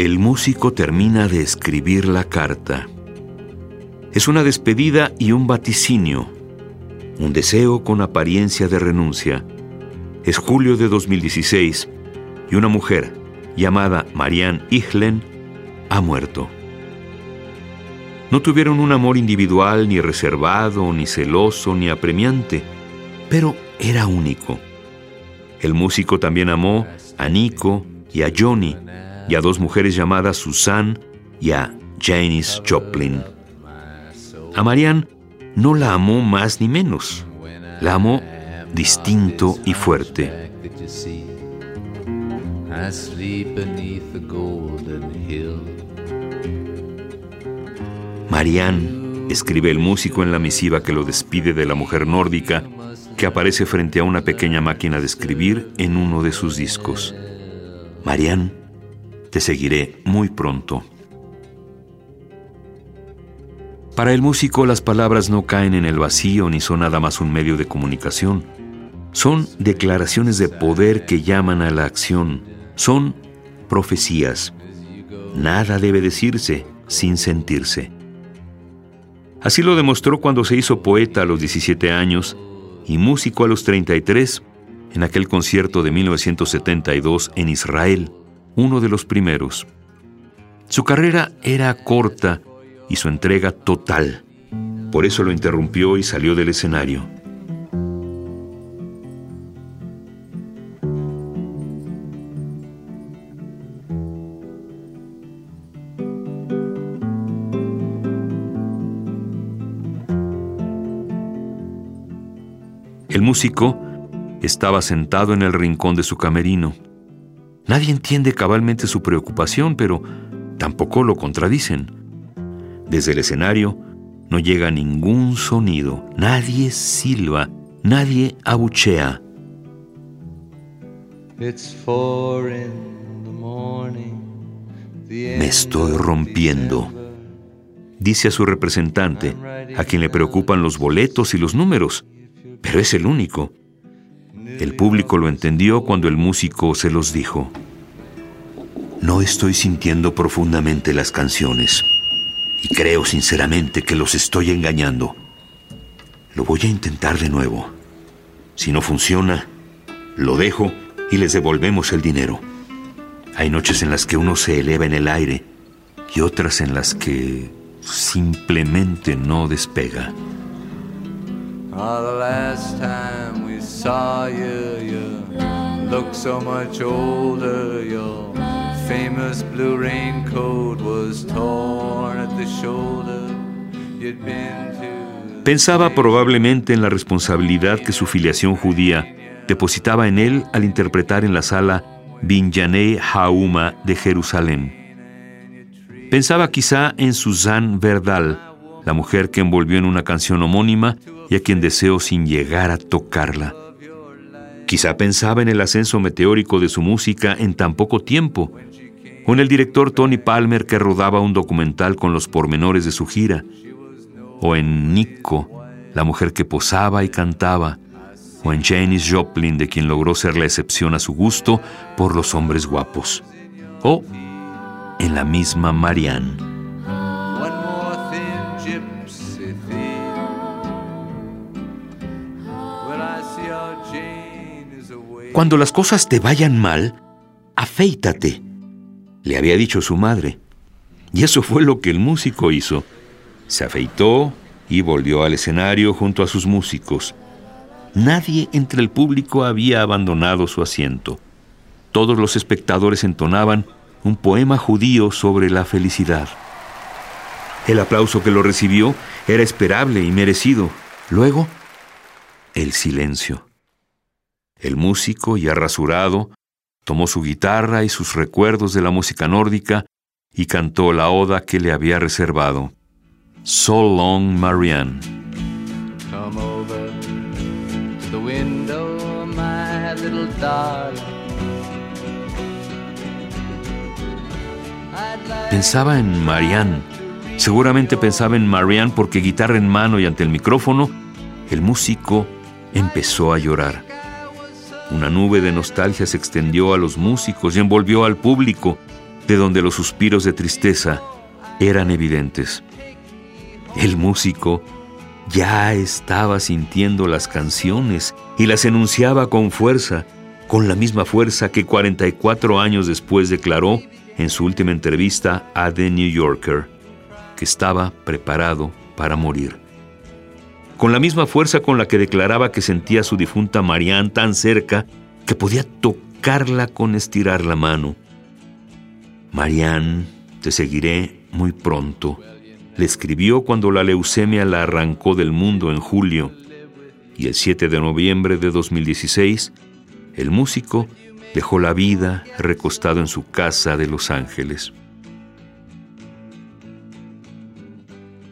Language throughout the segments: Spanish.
El músico termina de escribir la carta. Es una despedida y un vaticinio, un deseo con apariencia de renuncia. Es julio de 2016 y una mujer llamada Marianne Ichlen ha muerto. No tuvieron un amor individual, ni reservado, ni celoso, ni apremiante, pero era único. El músico también amó a Nico y a Johnny, y a dos mujeres llamadas Susan y a Janis Joplin. A Marianne no la amó más ni menos, la amó distinto y fuerte. Marianne, escribe el músico en la misiva que lo despide de la mujer nórdica que aparece frente a una pequeña máquina de escribir en uno de sus discos. Marianne, te seguiré muy pronto. Para el músico las palabras no caen en el vacío ni son nada más un medio de comunicación. Son declaraciones de poder que llaman a la acción. Son profecías. Nada debe decirse sin sentirse. Así lo demostró cuando se hizo poeta a los 17 años y músico a los 33 en aquel concierto de 1972 en Israel, uno de los primeros. Su carrera era corta y su entrega total. Por eso lo interrumpió y salió del escenario. El músico estaba sentado en el rincón de su camerino. Nadie entiende cabalmente su preocupación, pero tampoco lo contradicen. Desde el escenario no llega ningún sonido, nadie silba, nadie abuchea. Me estoy rompiendo, dice a su representante, a quien le preocupan los boletos y los números pero es el único. El público lo entendió cuando el músico se los dijo. No estoy sintiendo profundamente las canciones y creo sinceramente que los estoy engañando. Lo voy a intentar de nuevo. Si no funciona, lo dejo y les devolvemos el dinero. Hay noches en las que uno se eleva en el aire y otras en las que simplemente no despega. We saw you, looked so much older. Your famous blue raincoat was torn at the shoulder. You'd been to. Pensaba probablemente en la responsabilidad que su filiación judía depositaba en él al interpretar en la sala Binyanei Hauma de Jerusalén. Pensaba quizá en Susan Verdal, la mujer que envolvió en una canción homónima y a quien deseo sin llegar a tocarla. Quizá pensaba en el ascenso meteórico de su música en tan poco tiempo, o en el director Tony Palmer que rodaba un documental con los pormenores de su gira, o en Nico, la mujer que posaba y cantaba, o en Janis Joplin, de quien logró ser la excepción a su gusto por los hombres guapos, o en la misma Marianne. Cuando las cosas te vayan mal, afeítate, le había dicho su madre. Y eso fue lo que el músico hizo. Se afeitó y volvió al escenario junto a sus músicos. Nadie entre el público había abandonado su asiento. Todos los espectadores entonaban un poema judío sobre la felicidad. El aplauso que lo recibió era esperable y merecido. Luego, el silencio. El músico, ya rasurado, tomó su guitarra y sus recuerdos de la música nórdica y cantó la oda que le había reservado. So Long Marianne. Pensaba en Marianne. Seguramente pensaba en Marianne porque guitarra en mano y ante el micrófono, el músico empezó a llorar. Una nube de nostalgia se extendió a los músicos y envolvió al público. de donde los suspiros de tristeza eran evidentes. El músico ya estaba sintiendo las canciones y las enunciaba con fuerza, con la misma fuerza que 44 años después declaró en su última entrevista a The New Yorker, que estaba preparado para morir. Con la misma fuerza con la que declaraba que sentía a su difunta Marianne tan cerca que podía tocarla con estirar la mano. Marianne, te seguiré muy pronto le escribió cuando la leucemia la arrancó del mundo en julio y el 7 de noviembre de 2016, el músico dejó la vida recostado en su casa de Los Ángeles.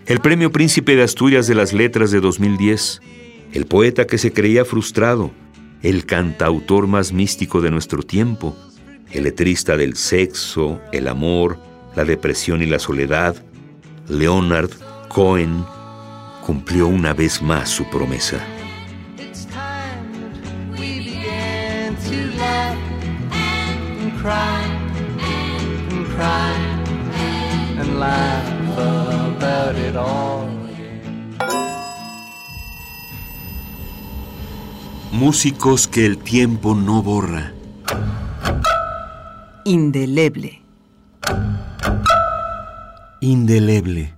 El Premio Príncipe de Asturias de las Letras de 2010, el poeta que se creía frustrado, el cantautor más místico de nuestro tiempo, el letrista del sexo, el amor, la depresión y la soledad, Leonard Cohen cumplió una vez más su promesa. Músicos que el tiempo no borra. Indeleble indeleble.